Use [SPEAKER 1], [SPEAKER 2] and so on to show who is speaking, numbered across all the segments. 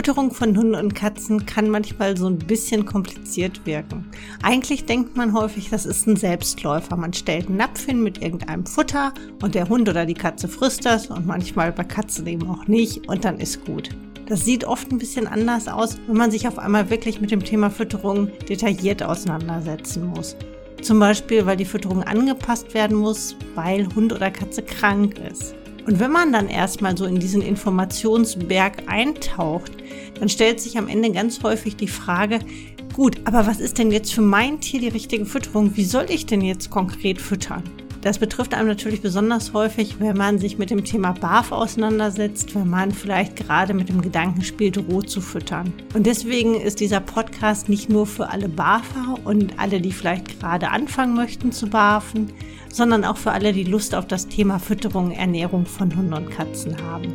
[SPEAKER 1] Fütterung von Hunden und Katzen kann manchmal so ein bisschen kompliziert wirken. Eigentlich denkt man häufig, das ist ein Selbstläufer. Man stellt einen Napf hin mit irgendeinem Futter und der Hund oder die Katze frisst das und manchmal bei Katzen eben auch nicht und dann ist gut. Das sieht oft ein bisschen anders aus, wenn man sich auf einmal wirklich mit dem Thema Fütterung detailliert auseinandersetzen muss. Zum Beispiel, weil die Fütterung angepasst werden muss, weil Hund oder Katze krank ist. Und wenn man dann erstmal so in diesen Informationsberg eintaucht, dann stellt sich am Ende ganz häufig die Frage, gut, aber was ist denn jetzt für mein Tier die richtige Fütterung? Wie soll ich denn jetzt konkret füttern? Das betrifft einem natürlich besonders häufig, wenn man sich mit dem Thema BAF auseinandersetzt, wenn man vielleicht gerade mit dem Gedanken spielt, roh zu füttern. Und deswegen ist dieser Podcast nicht nur für alle BAFer und alle, die vielleicht gerade anfangen möchten zu BAFen, sondern auch für alle, die Lust auf das Thema Fütterung, Ernährung von Hunden und Katzen haben.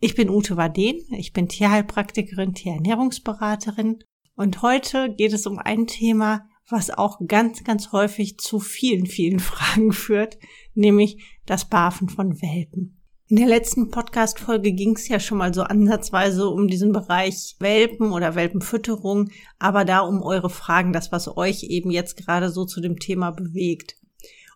[SPEAKER 1] Ich bin Ute Waden, ich bin Tierheilpraktikerin, Tierernährungsberaterin und heute geht es um ein Thema, was auch ganz, ganz häufig zu vielen, vielen Fragen führt, nämlich das Barfen von Welpen. In der letzten Podcast-Folge ging es ja schon mal so ansatzweise um diesen Bereich Welpen oder Welpenfütterung, aber da um eure Fragen, das, was euch eben jetzt gerade so zu dem Thema bewegt.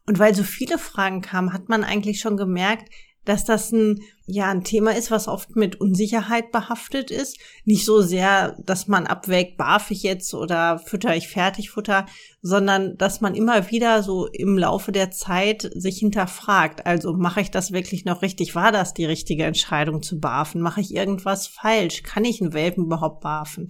[SPEAKER 1] Und weil so viele Fragen kamen, hat man eigentlich schon gemerkt, dass das ein, ja, ein Thema ist, was oft mit Unsicherheit behaftet ist. Nicht so sehr, dass man abwägt, barf ich jetzt oder fütter ich Fertigfutter, sondern dass man immer wieder so im Laufe der Zeit sich hinterfragt. Also mache ich das wirklich noch richtig? War das die richtige Entscheidung zu barfen? Mache ich irgendwas falsch? Kann ich einen Welpen überhaupt barfen?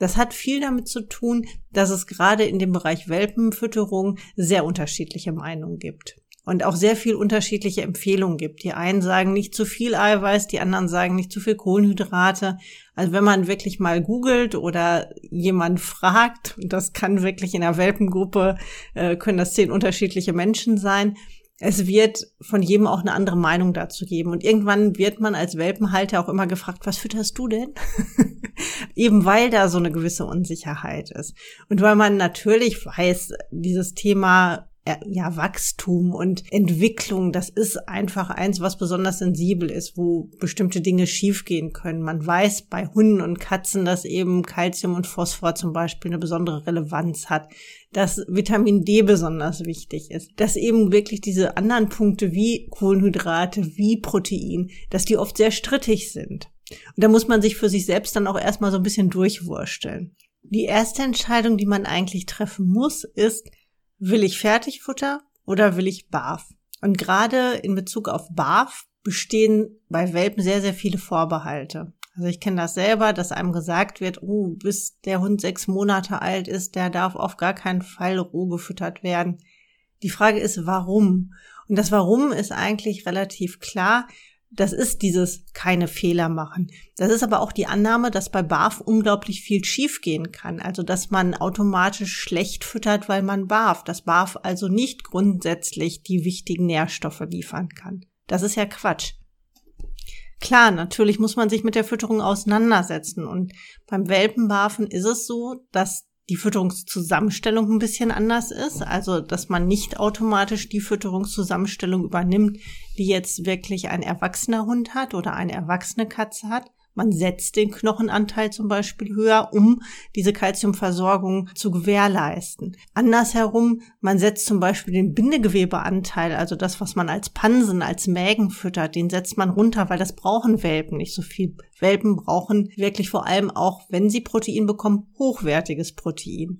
[SPEAKER 1] Das hat viel damit zu tun, dass es gerade in dem Bereich Welpenfütterung sehr unterschiedliche Meinungen gibt und auch sehr viel unterschiedliche Empfehlungen gibt. Die einen sagen nicht zu viel Eiweiß, die anderen sagen nicht zu viel Kohlenhydrate. Also wenn man wirklich mal googelt oder jemand fragt, das kann wirklich in der Welpengruppe, äh, können das zehn unterschiedliche Menschen sein, es wird von jedem auch eine andere Meinung dazu geben. Und irgendwann wird man als Welpenhalter auch immer gefragt, was fütterst du denn? Eben weil da so eine gewisse Unsicherheit ist. Und weil man natürlich weiß, dieses Thema ja, Wachstum und Entwicklung, das ist einfach eins, was besonders sensibel ist, wo bestimmte Dinge schiefgehen können. Man weiß bei Hunden und Katzen, dass eben Calcium und Phosphor zum Beispiel eine besondere Relevanz hat, dass Vitamin D besonders wichtig ist, dass eben wirklich diese anderen Punkte wie Kohlenhydrate, wie Protein, dass die oft sehr strittig sind. Und da muss man sich für sich selbst dann auch erstmal so ein bisschen durchwursteln. Die erste Entscheidung, die man eigentlich treffen muss, ist, Will ich Fertigfutter oder will ich Barf? Und gerade in Bezug auf Barf bestehen bei Welpen sehr, sehr viele Vorbehalte. Also ich kenne das selber, dass einem gesagt wird, oh, bis der Hund sechs Monate alt ist, der darf auf gar keinen Fall roh gefüttert werden. Die Frage ist, warum? Und das Warum ist eigentlich relativ klar. Das ist dieses keine Fehler machen. Das ist aber auch die Annahme, dass bei BAF unglaublich viel schiefgehen kann. Also, dass man automatisch schlecht füttert, weil man BAF. Dass BAF also nicht grundsätzlich die wichtigen Nährstoffe liefern kann. Das ist ja Quatsch. Klar, natürlich muss man sich mit der Fütterung auseinandersetzen. Und beim Welpenbarfen ist es so, dass die Fütterungszusammenstellung ein bisschen anders ist. Also, dass man nicht automatisch die Fütterungszusammenstellung übernimmt, die jetzt wirklich ein erwachsener Hund hat oder eine erwachsene Katze hat, man setzt den Knochenanteil zum Beispiel höher, um diese Kalziumversorgung zu gewährleisten. Andersherum, man setzt zum Beispiel den Bindegewebeanteil, also das, was man als Pansen, als Mägen füttert, den setzt man runter, weil das brauchen Welpen nicht so viel. Welpen brauchen wirklich vor allem auch, wenn sie Protein bekommen, hochwertiges Protein.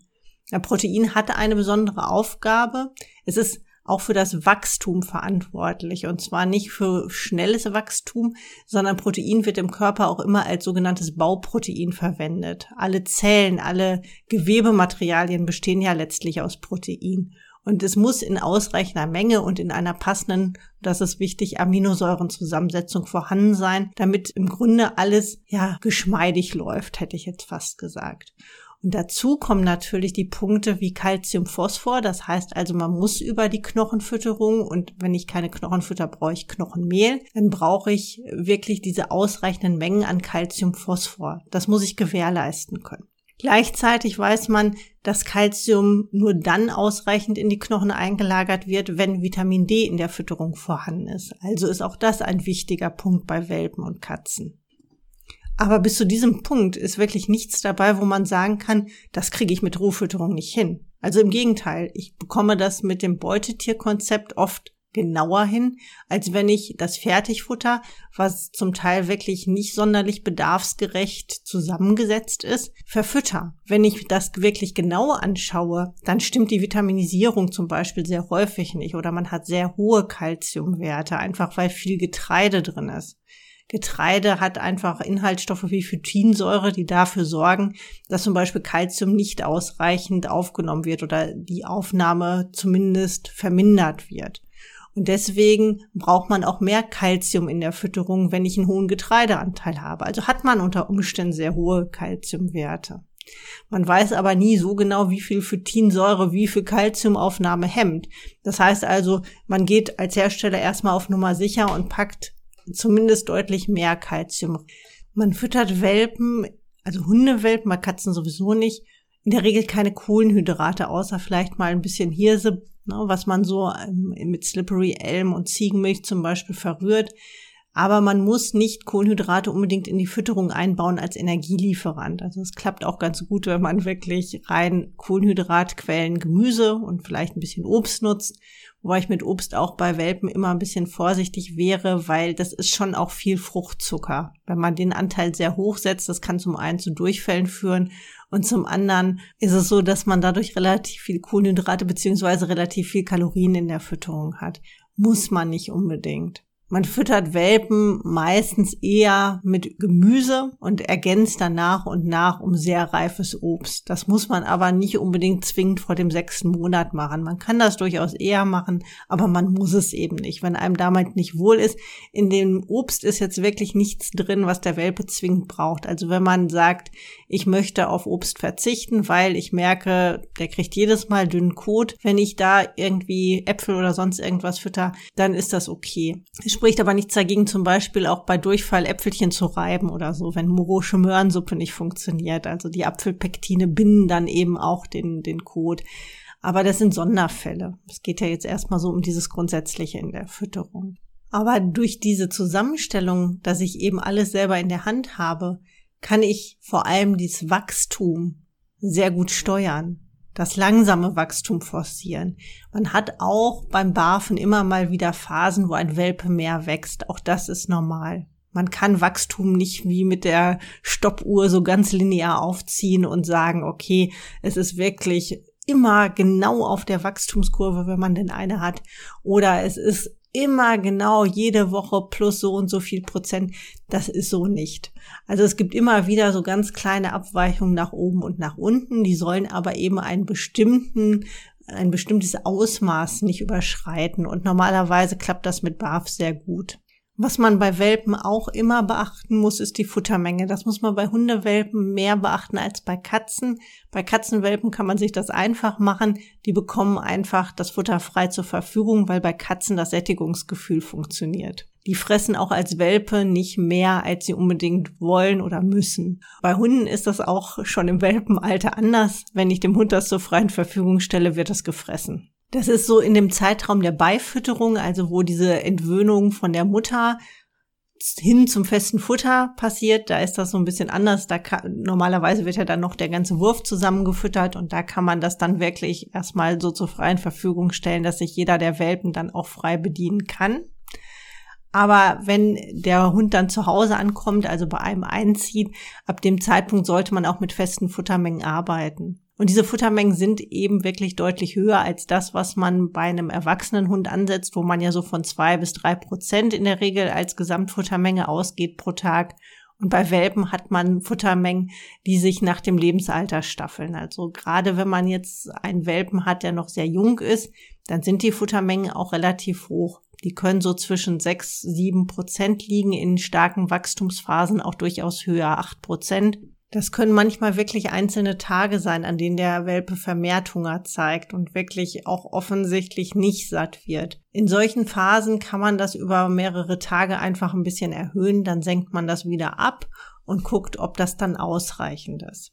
[SPEAKER 1] Ja, Protein hatte eine besondere Aufgabe. Es ist auch für das Wachstum verantwortlich. Und zwar nicht für schnelles Wachstum, sondern Protein wird im Körper auch immer als sogenanntes Bauprotein verwendet. Alle Zellen, alle Gewebematerialien bestehen ja letztlich aus Protein. Und es muss in ausreichender Menge und in einer passenden, das ist wichtig, Aminosäurenzusammensetzung vorhanden sein, damit im Grunde alles ja geschmeidig läuft, hätte ich jetzt fast gesagt. Und dazu kommen natürlich die Punkte wie Calcium, Phosphor. Das heißt also, man muss über die Knochenfütterung und wenn ich keine Knochenfütter brauche ich Knochenmehl, dann brauche ich wirklich diese ausreichenden Mengen an Calcium, Phosphor. Das muss ich gewährleisten können. Gleichzeitig weiß man, dass Calcium nur dann ausreichend in die Knochen eingelagert wird, wenn Vitamin D in der Fütterung vorhanden ist. Also ist auch das ein wichtiger Punkt bei Welpen und Katzen. Aber bis zu diesem Punkt ist wirklich nichts dabei, wo man sagen kann, das kriege ich mit Rohfütterung nicht hin. Also im Gegenteil, ich bekomme das mit dem Beutetierkonzept oft genauer hin, als wenn ich das Fertigfutter, was zum Teil wirklich nicht sonderlich bedarfsgerecht zusammengesetzt ist, verfütter. Wenn ich das wirklich genau anschaue, dann stimmt die Vitaminisierung zum Beispiel sehr häufig nicht oder man hat sehr hohe Kalziumwerte, einfach weil viel Getreide drin ist. Getreide hat einfach Inhaltsstoffe wie Phytinsäure, die dafür sorgen, dass zum Beispiel Kalzium nicht ausreichend aufgenommen wird oder die Aufnahme zumindest vermindert wird. Und deswegen braucht man auch mehr Kalzium in der Fütterung, wenn ich einen hohen Getreideanteil habe. Also hat man unter Umständen sehr hohe Kalziumwerte. Man weiß aber nie so genau, wie viel Phytinsäure wie viel Kalziumaufnahme hemmt. Das heißt also, man geht als Hersteller erstmal auf Nummer sicher und packt zumindest deutlich mehr Kalzium. Man füttert Welpen, also Hundewelpen, bei Katzen sowieso nicht, in der Regel keine Kohlenhydrate, außer vielleicht mal ein bisschen Hirse, ne, was man so ähm, mit Slippery Elm und Ziegenmilch zum Beispiel verrührt. Aber man muss nicht Kohlenhydrate unbedingt in die Fütterung einbauen als Energielieferant. Also es klappt auch ganz gut, wenn man wirklich rein Kohlenhydratquellen Gemüse und vielleicht ein bisschen Obst nutzt. Wobei ich mit Obst auch bei Welpen immer ein bisschen vorsichtig wäre, weil das ist schon auch viel Fruchtzucker. Wenn man den Anteil sehr hoch setzt, das kann zum einen zu Durchfällen führen und zum anderen ist es so, dass man dadurch relativ viel Kohlenhydrate beziehungsweise relativ viel Kalorien in der Fütterung hat. Muss man nicht unbedingt. Man füttert Welpen meistens eher mit Gemüse und ergänzt dann nach und nach um sehr reifes Obst. Das muss man aber nicht unbedingt zwingend vor dem sechsten Monat machen. Man kann das durchaus eher machen, aber man muss es eben nicht, wenn einem damit nicht wohl ist. In dem Obst ist jetzt wirklich nichts drin, was der Welpe zwingend braucht. Also wenn man sagt, ich möchte auf Obst verzichten, weil ich merke, der kriegt jedes Mal dünnen Kot, wenn ich da irgendwie Äpfel oder sonst irgendwas fütter, dann ist das okay spricht aber nichts dagegen, zum Beispiel auch bei Durchfall Äpfelchen zu reiben oder so, wenn morosche Möhrensuppe nicht funktioniert. Also die Apfelpektine binden dann eben auch den, den Kot. Aber das sind Sonderfälle. Es geht ja jetzt erstmal so um dieses Grundsätzliche in der Fütterung. Aber durch diese Zusammenstellung, dass ich eben alles selber in der Hand habe, kann ich vor allem dieses Wachstum sehr gut steuern das langsame Wachstum forcieren. Man hat auch beim Barfen immer mal wieder Phasen, wo ein Welpe mehr wächst. Auch das ist normal. Man kann Wachstum nicht wie mit der Stoppuhr so ganz linear aufziehen und sagen, okay, es ist wirklich immer genau auf der Wachstumskurve, wenn man denn eine hat. Oder es ist immer genau jede Woche plus so und so viel Prozent. Das ist so nicht. Also es gibt immer wieder so ganz kleine Abweichungen nach oben und nach unten. Die sollen aber eben einen bestimmten ein bestimmtes Ausmaß nicht überschreiten. Und normalerweise klappt das mit BAF sehr gut. Was man bei Welpen auch immer beachten muss, ist die Futtermenge. Das muss man bei Hundewelpen mehr beachten als bei Katzen. Bei Katzenwelpen kann man sich das einfach machen. Die bekommen einfach das Futter frei zur Verfügung, weil bei Katzen das Sättigungsgefühl funktioniert. Die fressen auch als Welpe nicht mehr, als sie unbedingt wollen oder müssen. Bei Hunden ist das auch schon im Welpenalter anders. Wenn ich dem Hund das zur freien Verfügung stelle, wird das gefressen. Das ist so in dem Zeitraum der Beifütterung, also wo diese Entwöhnung von der Mutter hin zum festen Futter passiert, da ist das so ein bisschen anders. Da kann, normalerweise wird ja dann noch der ganze Wurf zusammengefüttert und da kann man das dann wirklich erstmal so zur freien Verfügung stellen, dass sich jeder der Welpen dann auch frei bedienen kann. Aber wenn der Hund dann zu Hause ankommt, also bei einem einzieht, ab dem Zeitpunkt sollte man auch mit festen Futtermengen arbeiten. Und diese Futtermengen sind eben wirklich deutlich höher als das, was man bei einem erwachsenen Hund ansetzt, wo man ja so von zwei bis drei Prozent in der Regel als Gesamtfuttermenge ausgeht pro Tag. Und bei Welpen hat man Futtermengen, die sich nach dem Lebensalter staffeln. Also gerade wenn man jetzt einen Welpen hat, der noch sehr jung ist, dann sind die Futtermengen auch relativ hoch. Die können so zwischen sechs, sieben Prozent liegen, in starken Wachstumsphasen auch durchaus höher, acht Prozent. Das können manchmal wirklich einzelne Tage sein, an denen der Welpe vermehrt Hunger zeigt und wirklich auch offensichtlich nicht satt wird. In solchen Phasen kann man das über mehrere Tage einfach ein bisschen erhöhen, dann senkt man das wieder ab und guckt, ob das dann ausreichend ist.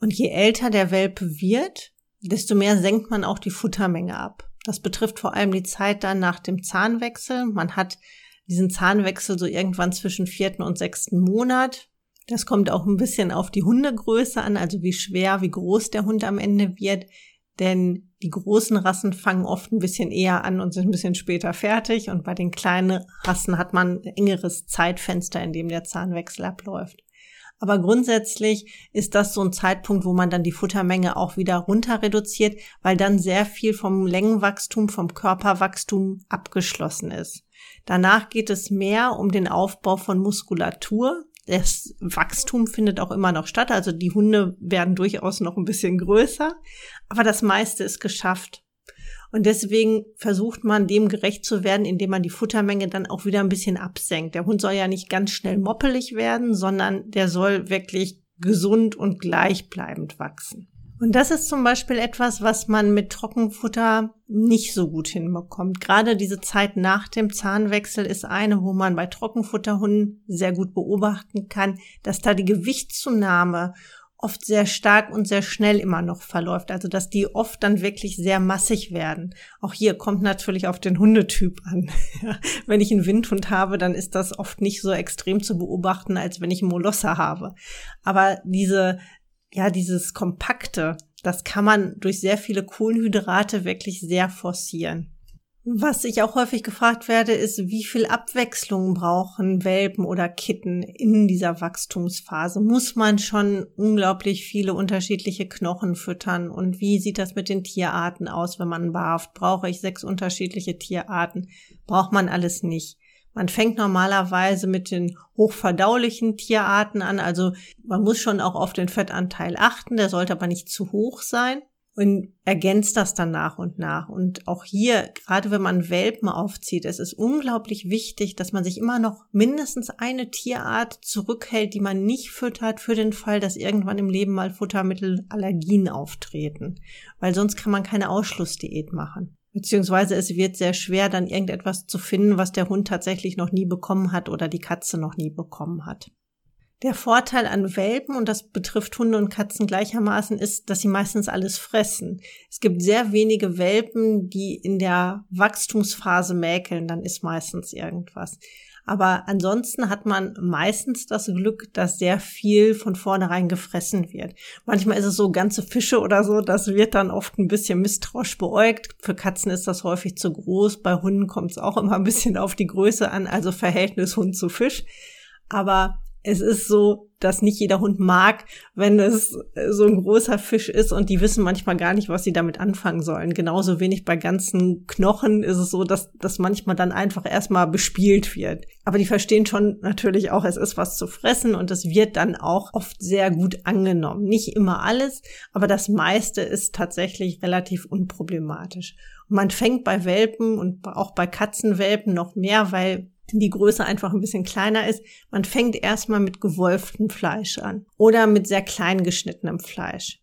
[SPEAKER 1] Und je älter der Welpe wird, desto mehr senkt man auch die Futtermenge ab. Das betrifft vor allem die Zeit dann nach dem Zahnwechsel. Man hat diesen Zahnwechsel so irgendwann zwischen vierten und sechsten Monat. Das kommt auch ein bisschen auf die Hundegröße an, also wie schwer, wie groß der Hund am Ende wird. Denn die großen Rassen fangen oft ein bisschen eher an und sind ein bisschen später fertig. Und bei den kleinen Rassen hat man ein engeres Zeitfenster, in dem der Zahnwechsel abläuft. Aber grundsätzlich ist das so ein Zeitpunkt, wo man dann die Futtermenge auch wieder runter reduziert, weil dann sehr viel vom Längenwachstum, vom Körperwachstum abgeschlossen ist. Danach geht es mehr um den Aufbau von Muskulatur. Das Wachstum findet auch immer noch statt. Also die Hunde werden durchaus noch ein bisschen größer. Aber das meiste ist geschafft. Und deswegen versucht man dem gerecht zu werden, indem man die Futtermenge dann auch wieder ein bisschen absenkt. Der Hund soll ja nicht ganz schnell moppelig werden, sondern der soll wirklich gesund und gleichbleibend wachsen. Und das ist zum Beispiel etwas, was man mit Trockenfutter nicht so gut hinbekommt. Gerade diese Zeit nach dem Zahnwechsel ist eine, wo man bei Trockenfutterhunden sehr gut beobachten kann, dass da die Gewichtszunahme oft sehr stark und sehr schnell immer noch verläuft. Also dass die oft dann wirklich sehr massig werden. Auch hier kommt natürlich auf den Hundetyp an. wenn ich einen Windhund habe, dann ist das oft nicht so extrem zu beobachten, als wenn ich einen Molosser habe. Aber diese, ja, dieses Kompakte, das kann man durch sehr viele Kohlenhydrate wirklich sehr forcieren. Was ich auch häufig gefragt werde, ist, wie viel Abwechslung brauchen Welpen oder Kitten in dieser Wachstumsphase? Muss man schon unglaublich viele unterschiedliche Knochen füttern? Und wie sieht das mit den Tierarten aus, wenn man barft? Brauche ich sechs unterschiedliche Tierarten? Braucht man alles nicht. Man fängt normalerweise mit den hochverdaulichen Tierarten an. Also man muss schon auch auf den Fettanteil achten. Der sollte aber nicht zu hoch sein und ergänzt das dann nach und nach. Und auch hier, gerade wenn man Welpen aufzieht, es ist unglaublich wichtig, dass man sich immer noch mindestens eine Tierart zurückhält, die man nicht füttert, für den Fall, dass irgendwann im Leben mal Futtermittelallergien auftreten. Weil sonst kann man keine Ausschlussdiät machen. Beziehungsweise es wird sehr schwer, dann irgendetwas zu finden, was der Hund tatsächlich noch nie bekommen hat oder die Katze noch nie bekommen hat. Der Vorteil an Welpen, und das betrifft Hunde und Katzen gleichermaßen, ist, dass sie meistens alles fressen. Es gibt sehr wenige Welpen, die in der Wachstumsphase mäkeln, dann ist meistens irgendwas. Aber ansonsten hat man meistens das Glück, dass sehr viel von vornherein gefressen wird. Manchmal ist es so ganze Fische oder so, das wird dann oft ein bisschen misstrauisch beäugt. Für Katzen ist das häufig zu groß. Bei Hunden kommt es auch immer ein bisschen auf die Größe an, also Verhältnis Hund zu Fisch. Aber es ist so, dass nicht jeder Hund mag, wenn es so ein großer Fisch ist und die wissen manchmal gar nicht, was sie damit anfangen sollen. Genauso wenig bei ganzen Knochen ist es so, dass das manchmal dann einfach erstmal bespielt wird. Aber die verstehen schon natürlich auch, es ist was zu fressen und es wird dann auch oft sehr gut angenommen. Nicht immer alles, aber das meiste ist tatsächlich relativ unproblematisch. Man fängt bei Welpen und auch bei Katzenwelpen noch mehr, weil die Größe einfach ein bisschen kleiner ist. Man fängt erstmal mit gewolftem Fleisch an oder mit sehr klein geschnittenem Fleisch.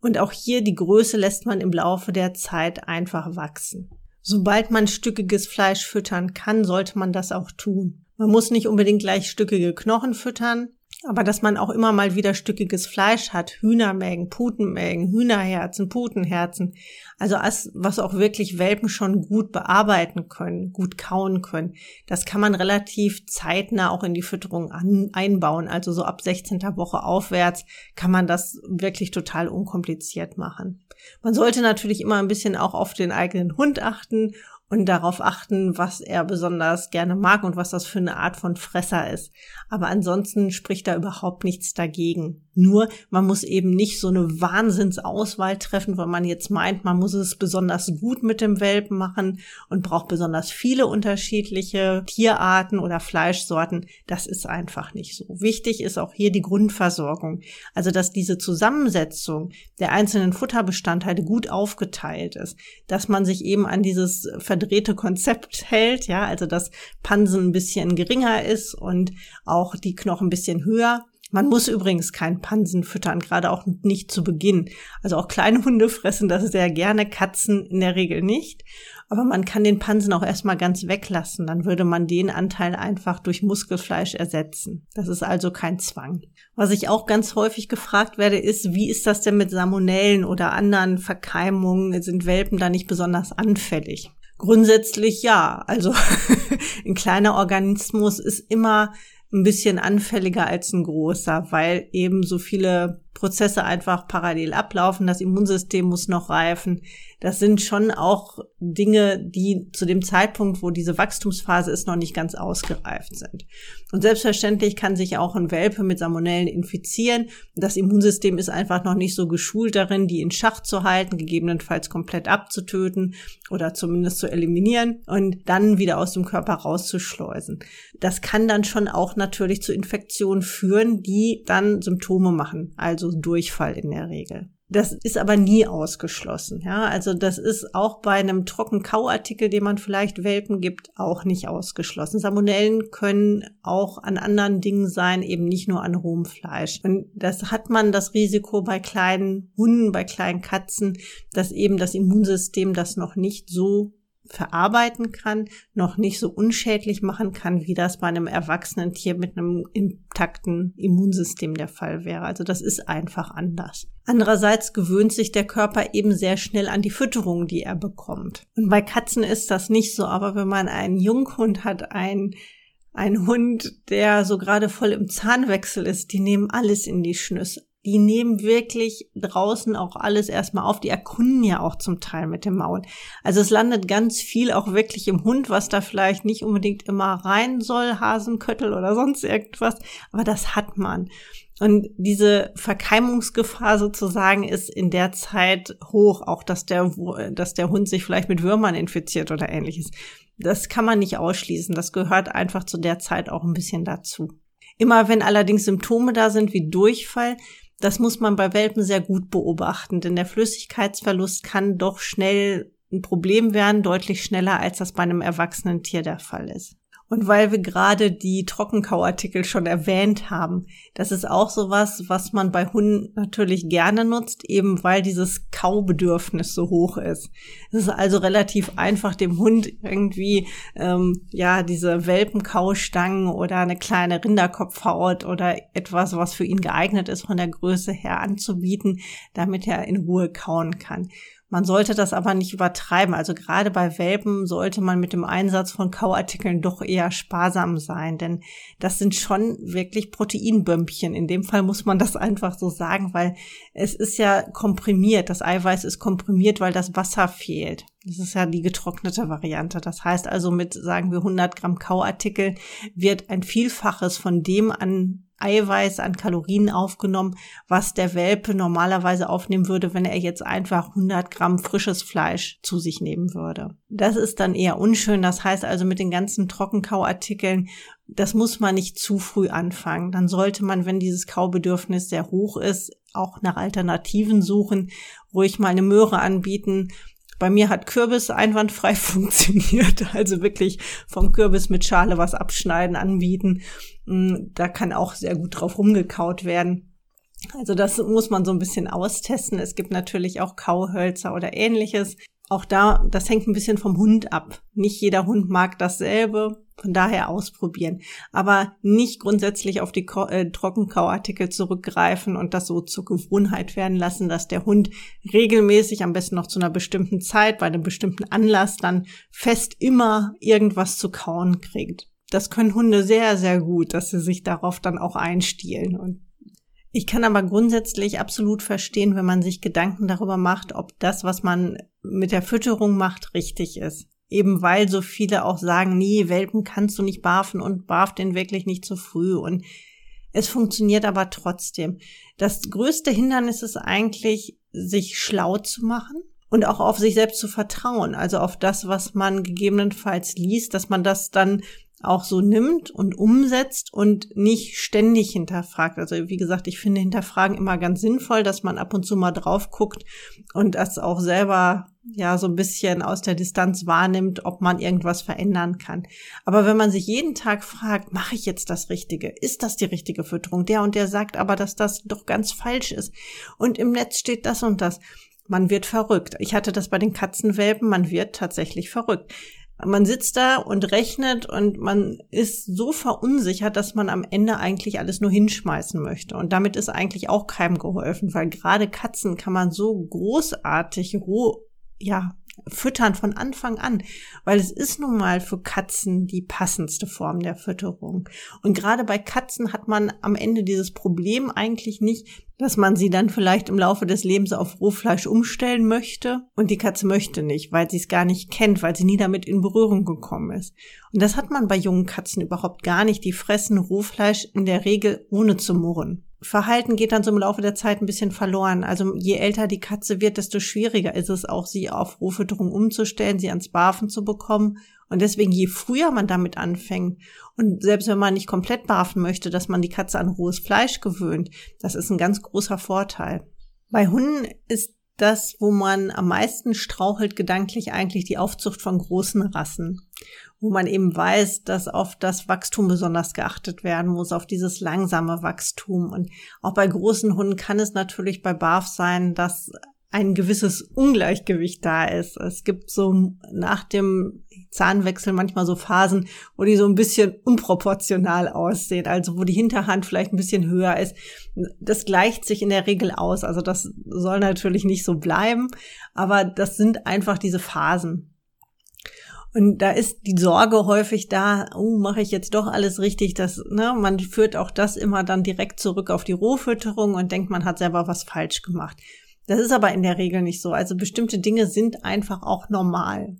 [SPEAKER 1] Und auch hier die Größe lässt man im Laufe der Zeit einfach wachsen. Sobald man stückiges Fleisch füttern kann, sollte man das auch tun. Man muss nicht unbedingt gleich stückige Knochen füttern, aber dass man auch immer mal wieder stückiges Fleisch hat, Hühnermägen, Putenmägen, Hühnerherzen, Putenherzen, also was auch wirklich Welpen schon gut bearbeiten können, gut kauen können, das kann man relativ zeitnah auch in die Fütterung an, einbauen. Also so ab 16. Woche aufwärts kann man das wirklich total unkompliziert machen. Man sollte natürlich immer ein bisschen auch auf den eigenen Hund achten und darauf achten, was er besonders gerne mag und was das für eine Art von Fresser ist. Aber ansonsten spricht da überhaupt nichts dagegen. Nur, man muss eben nicht so eine Wahnsinnsauswahl treffen, weil man jetzt meint, man muss es besonders gut mit dem Welpen machen und braucht besonders viele unterschiedliche Tierarten oder Fleischsorten. Das ist einfach nicht so. Wichtig ist auch hier die Grundversorgung. Also, dass diese Zusammensetzung der einzelnen Futterbestandteile gut aufgeteilt ist. Dass man sich eben an dieses verdrehte Konzept hält, ja, also dass Pansen ein bisschen geringer ist und auch die Knochen ein bisschen höher Man muss übrigens keinen Pansen füttern, gerade auch nicht zu Beginn. Also auch kleine Hunde fressen das sehr gerne, Katzen in der Regel nicht. Aber man kann den Pansen auch erstmal ganz weglassen. Dann würde man den Anteil einfach durch Muskelfleisch ersetzen. Das ist also kein Zwang. Was ich auch ganz häufig gefragt werde, ist, wie ist das denn mit Salmonellen oder anderen Verkeimungen? Sind Welpen da nicht besonders anfällig? Grundsätzlich ja. Also ein kleiner Organismus ist immer ein bisschen anfälliger als ein großer, weil eben so viele Prozesse einfach parallel ablaufen. Das Immunsystem muss noch reifen. Das sind schon auch Dinge, die zu dem Zeitpunkt, wo diese Wachstumsphase ist, noch nicht ganz ausgereift sind. Und selbstverständlich kann sich auch ein Welpe mit Salmonellen infizieren. Das Immunsystem ist einfach noch nicht so geschult darin, die in Schach zu halten, gegebenenfalls komplett abzutöten oder zumindest zu eliminieren und dann wieder aus dem Körper rauszuschleusen. Das kann dann schon auch natürlich zu Infektionen führen, die dann Symptome machen. Also Durchfall in der Regel. Das ist aber nie ausgeschlossen. Ja, also das ist auch bei einem Trockenkauartikel, den man vielleicht Welpen gibt, auch nicht ausgeschlossen. Salmonellen können auch an anderen Dingen sein, eben nicht nur an rohem Fleisch. Und das hat man das Risiko bei kleinen Hunden, bei kleinen Katzen, dass eben das Immunsystem das noch nicht so verarbeiten kann, noch nicht so unschädlich machen kann, wie das bei einem erwachsenen Tier mit einem intakten Immunsystem der Fall wäre. Also das ist einfach anders. Andererseits gewöhnt sich der Körper eben sehr schnell an die Fütterung, die er bekommt. Und bei Katzen ist das nicht so, aber wenn man einen Junghund hat, ein ein Hund, der so gerade voll im Zahnwechsel ist, die nehmen alles in die Schnüsse die nehmen wirklich draußen auch alles erstmal auf. Die erkunden ja auch zum Teil mit dem Maul. Also es landet ganz viel auch wirklich im Hund, was da vielleicht nicht unbedingt immer rein soll, Hasenköttel oder sonst irgendwas. Aber das hat man. Und diese Verkeimungsgefahr sozusagen ist in der Zeit hoch, auch dass der, dass der Hund sich vielleicht mit Würmern infiziert oder ähnliches. Das kann man nicht ausschließen. Das gehört einfach zu der Zeit auch ein bisschen dazu. Immer wenn allerdings Symptome da sind wie Durchfall, das muss man bei Welpen sehr gut beobachten, denn der Flüssigkeitsverlust kann doch schnell ein Problem werden, deutlich schneller, als das bei einem erwachsenen Tier der Fall ist. Und weil wir gerade die Trockenkauartikel schon erwähnt haben, das ist auch sowas, was man bei Hunden natürlich gerne nutzt, eben weil dieses Kaubedürfnis so hoch ist. Es ist also relativ einfach, dem Hund irgendwie ähm, ja diese Welpenkaustangen oder eine kleine Rinderkopfhaut oder etwas, was für ihn geeignet ist, von der Größe her anzubieten, damit er in Ruhe kauen kann. Man sollte das aber nicht übertreiben. Also gerade bei Welpen sollte man mit dem Einsatz von Kauartikeln doch eher sparsam sein, denn das sind schon wirklich Proteinbömpchen. In dem Fall muss man das einfach so sagen, weil es ist ja komprimiert. Das Eiweiß ist komprimiert, weil das Wasser fehlt. Das ist ja die getrocknete Variante. Das heißt also mit, sagen wir, 100 Gramm Kauartikel wird ein Vielfaches von dem an Eiweiß an Kalorien aufgenommen, was der Welpe normalerweise aufnehmen würde, wenn er jetzt einfach 100 Gramm frisches Fleisch zu sich nehmen würde. Das ist dann eher unschön. Das heißt also mit den ganzen Trockenkauartikeln, das muss man nicht zu früh anfangen. Dann sollte man, wenn dieses Kaubedürfnis sehr hoch ist, auch nach Alternativen suchen, ruhig mal eine Möhre anbieten, bei mir hat Kürbis einwandfrei funktioniert. Also wirklich vom Kürbis mit Schale was abschneiden, anbieten. Mm, da kann auch sehr gut drauf rumgekaut werden. Also das muss man so ein bisschen austesten. Es gibt natürlich auch Kauhölzer oder ähnliches. Auch da, das hängt ein bisschen vom Hund ab. Nicht jeder Hund mag dasselbe. Von daher ausprobieren. Aber nicht grundsätzlich auf die äh, Trockenkauartikel zurückgreifen und das so zur Gewohnheit werden lassen, dass der Hund regelmäßig, am besten noch zu einer bestimmten Zeit, bei einem bestimmten Anlass dann fest immer irgendwas zu kauen kriegt. Das können Hunde sehr, sehr gut, dass sie sich darauf dann auch einstielen und ich kann aber grundsätzlich absolut verstehen, wenn man sich Gedanken darüber macht, ob das, was man mit der Fütterung macht, richtig ist. Eben weil so viele auch sagen, nee, Welpen kannst du nicht barfen und barf den wirklich nicht zu früh und es funktioniert aber trotzdem. Das größte Hindernis ist eigentlich, sich schlau zu machen und auch auf sich selbst zu vertrauen. Also auf das, was man gegebenenfalls liest, dass man das dann auch so nimmt und umsetzt und nicht ständig hinterfragt. Also wie gesagt, ich finde Hinterfragen immer ganz sinnvoll, dass man ab und zu mal drauf guckt und das auch selber ja so ein bisschen aus der Distanz wahrnimmt, ob man irgendwas verändern kann. Aber wenn man sich jeden Tag fragt, mache ich jetzt das Richtige? Ist das die richtige Fütterung? Der und der sagt aber, dass das doch ganz falsch ist. Und im Netz steht das und das. Man wird verrückt. Ich hatte das bei den Katzenwelpen, man wird tatsächlich verrückt. Man sitzt da und rechnet und man ist so verunsichert, dass man am Ende eigentlich alles nur hinschmeißen möchte. Und damit ist eigentlich auch keinem geholfen, weil gerade Katzen kann man so großartig roh, ja, füttern von Anfang an, weil es ist nun mal für Katzen die passendste Form der Fütterung. Und gerade bei Katzen hat man am Ende dieses Problem eigentlich nicht, dass man sie dann vielleicht im Laufe des Lebens auf Rohfleisch umstellen möchte und die Katze möchte nicht, weil sie es gar nicht kennt, weil sie nie damit in Berührung gekommen ist. Und das hat man bei jungen Katzen überhaupt gar nicht. Die fressen Rohfleisch in der Regel ohne zu murren. Verhalten geht dann so im Laufe der Zeit ein bisschen verloren. Also je älter die Katze wird, desto schwieriger ist es auch, sie auf Rohfütterung umzustellen, sie ans Barfen zu bekommen. Und deswegen, je früher man damit anfängt und selbst wenn man nicht komplett barfen möchte, dass man die Katze an rohes Fleisch gewöhnt, das ist ein ganz großer Vorteil. Bei Hunden ist das, wo man am meisten strauchelt, gedanklich eigentlich die Aufzucht von großen Rassen wo man eben weiß, dass auf das Wachstum besonders geachtet werden muss, auf dieses langsame Wachstum. Und auch bei großen Hunden kann es natürlich bei BAF sein, dass ein gewisses Ungleichgewicht da ist. Es gibt so nach dem Zahnwechsel manchmal so Phasen, wo die so ein bisschen unproportional aussehen, also wo die Hinterhand vielleicht ein bisschen höher ist. Das gleicht sich in der Regel aus. Also das soll natürlich nicht so bleiben, aber das sind einfach diese Phasen. Und da ist die Sorge häufig da, oh, mache ich jetzt doch alles richtig? Das, ne, man führt auch das immer dann direkt zurück auf die Rohfütterung und denkt, man hat selber was falsch gemacht. Das ist aber in der Regel nicht so. Also bestimmte Dinge sind einfach auch normal.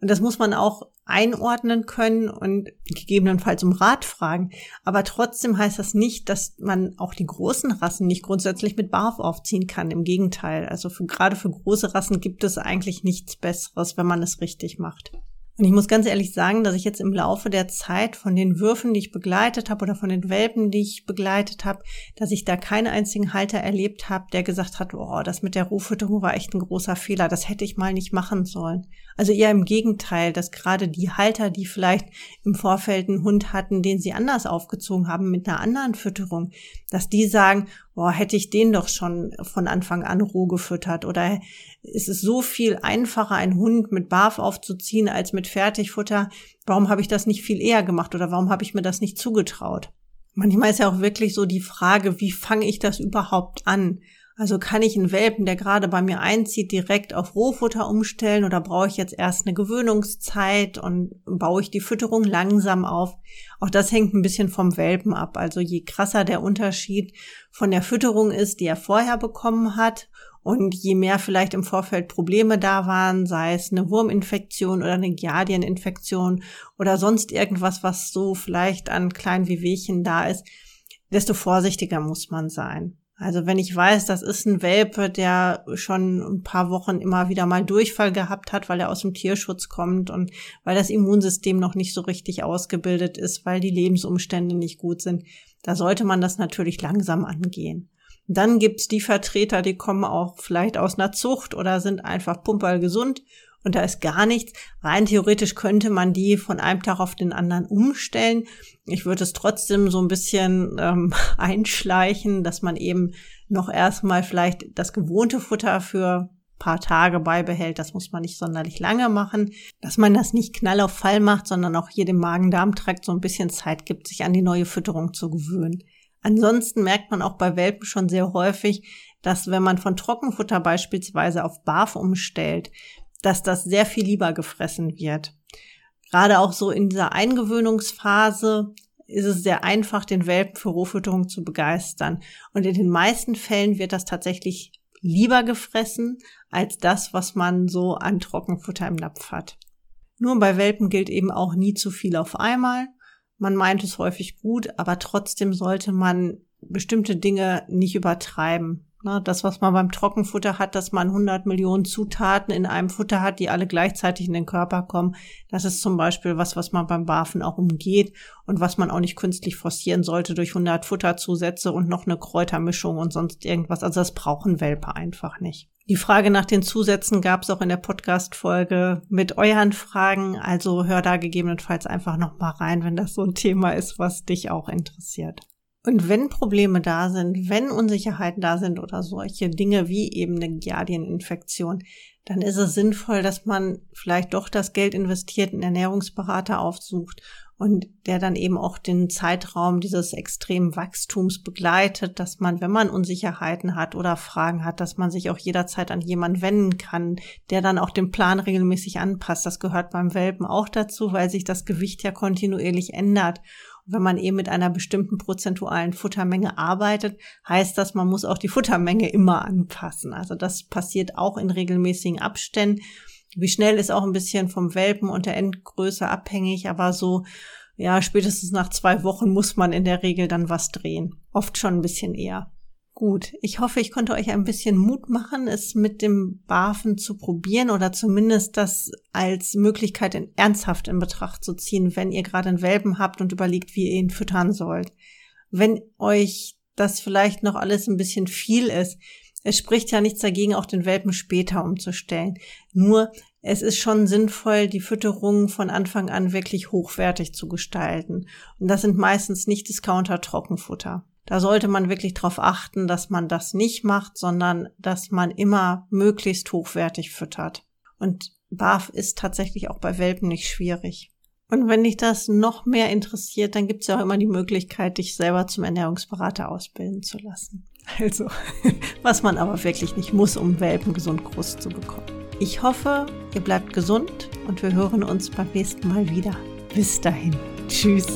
[SPEAKER 1] Und das muss man auch einordnen können und gegebenenfalls um Rat fragen. Aber trotzdem heißt das nicht, dass man auch die großen Rassen nicht grundsätzlich mit Barf aufziehen kann. Im Gegenteil. Also für, gerade für große Rassen gibt es eigentlich nichts Besseres, wenn man es richtig macht. Und ich muss ganz ehrlich sagen, dass ich jetzt im Laufe der Zeit von den Würfen, die ich begleitet habe oder von den Welpen, die ich begleitet habe, dass ich da keinen einzigen Halter erlebt habe, der gesagt hat, oh, das mit der Rohfütterung war echt ein großer Fehler, das hätte ich mal nicht machen sollen. Also eher im Gegenteil, dass gerade die Halter, die vielleicht im Vorfeld einen Hund hatten, den sie anders aufgezogen haben mit einer anderen Fütterung, dass die sagen, boah, hätte ich den doch schon von Anfang an roh gefüttert oder ist es so viel einfacher, einen Hund mit Barf aufzuziehen als mit Fertigfutter. Warum habe ich das nicht viel eher gemacht oder warum habe ich mir das nicht zugetraut? Manchmal ist ja auch wirklich so die Frage, wie fange ich das überhaupt an? Also kann ich einen Welpen, der gerade bei mir einzieht, direkt auf Rohfutter umstellen oder brauche ich jetzt erst eine Gewöhnungszeit und baue ich die Fütterung langsam auf? Auch das hängt ein bisschen vom Welpen ab. Also je krasser der Unterschied von der Fütterung ist, die er vorher bekommen hat und je mehr vielleicht im Vorfeld Probleme da waren, sei es eine Wurminfektion oder eine Giardieninfektion oder sonst irgendwas, was so vielleicht an kleinen Wehwehchen da ist, desto vorsichtiger muss man sein. Also wenn ich weiß, das ist ein Welpe, der schon ein paar Wochen immer wieder mal Durchfall gehabt hat, weil er aus dem Tierschutz kommt und weil das Immunsystem noch nicht so richtig ausgebildet ist, weil die Lebensumstände nicht gut sind, da sollte man das natürlich langsam angehen. Dann gibt's die Vertreter, die kommen auch vielleicht aus einer Zucht oder sind einfach pumperl gesund und da ist gar nichts. Rein theoretisch könnte man die von einem Tag auf den anderen umstellen. Ich würde es trotzdem so ein bisschen ähm, einschleichen, dass man eben noch erstmal vielleicht das gewohnte Futter für paar Tage beibehält. Das muss man nicht sonderlich lange machen. Dass man das nicht knall auf Fall macht, sondern auch hier dem Magen-Darm-Trakt so ein bisschen Zeit gibt, sich an die neue Fütterung zu gewöhnen. Ansonsten merkt man auch bei Welpen schon sehr häufig, dass wenn man von Trockenfutter beispielsweise auf Barf umstellt, dass das sehr viel lieber gefressen wird. Gerade auch so in dieser Eingewöhnungsphase ist es sehr einfach, den Welpen für Rohfütterung zu begeistern. Und in den meisten Fällen wird das tatsächlich lieber gefressen als das, was man so an Trockenfutter im Napf hat. Nur bei Welpen gilt eben auch nie zu viel auf einmal. Man meint es häufig gut, aber trotzdem sollte man bestimmte Dinge nicht übertreiben. Na, das, was man beim Trockenfutter hat, dass man 100 Millionen Zutaten in einem Futter hat, die alle gleichzeitig in den Körper kommen. Das ist zum Beispiel was, was man beim Barfen auch umgeht und was man auch nicht künstlich forcieren sollte durch 100 Futterzusätze und noch eine Kräutermischung und sonst irgendwas. Also das brauchen Welpe einfach nicht. Die Frage nach den Zusätzen gab es auch in der Podcast-Folge mit euren Fragen. Also hör da gegebenenfalls einfach noch mal rein, wenn das so ein Thema ist, was dich auch interessiert. Und wenn Probleme da sind, wenn Unsicherheiten da sind oder solche Dinge wie eben eine Giardieninfektion, dann ist es sinnvoll, dass man vielleicht doch das Geld investiert, einen Ernährungsberater aufsucht und der dann eben auch den Zeitraum dieses extremen Wachstums begleitet, dass man, wenn man Unsicherheiten hat oder Fragen hat, dass man sich auch jederzeit an jemanden wenden kann, der dann auch den Plan regelmäßig anpasst. Das gehört beim Welpen auch dazu, weil sich das Gewicht ja kontinuierlich ändert wenn man eben mit einer bestimmten prozentualen Futtermenge arbeitet, heißt das, man muss auch die Futtermenge immer anpassen. Also das passiert auch in regelmäßigen Abständen. Wie schnell ist auch ein bisschen vom Welpen und der Endgröße abhängig, aber so, ja, spätestens nach zwei Wochen muss man in der Regel dann was drehen. Oft schon ein bisschen eher. Gut, ich hoffe, ich konnte euch ein bisschen Mut machen, es mit dem Barfen zu probieren oder zumindest das als Möglichkeit in, ernsthaft in Betracht zu ziehen, wenn ihr gerade einen Welpen habt und überlegt, wie ihr ihn füttern sollt. Wenn euch das vielleicht noch alles ein bisschen viel ist, es spricht ja nichts dagegen, auch den Welpen später umzustellen. Nur es ist schon sinnvoll, die Fütterung von Anfang an wirklich hochwertig zu gestalten. Und das sind meistens nicht Discounter-Trockenfutter. Da sollte man wirklich darauf achten, dass man das nicht macht, sondern dass man immer möglichst hochwertig füttert. Und BAF ist tatsächlich auch bei Welpen nicht schwierig. Und wenn dich das noch mehr interessiert, dann gibt es ja auch immer die Möglichkeit, dich selber zum Ernährungsberater ausbilden zu lassen. Also, was man aber wirklich nicht muss, um Welpen gesund groß zu bekommen. Ich hoffe, ihr bleibt gesund und wir hören uns beim nächsten Mal wieder. Bis dahin. Tschüss.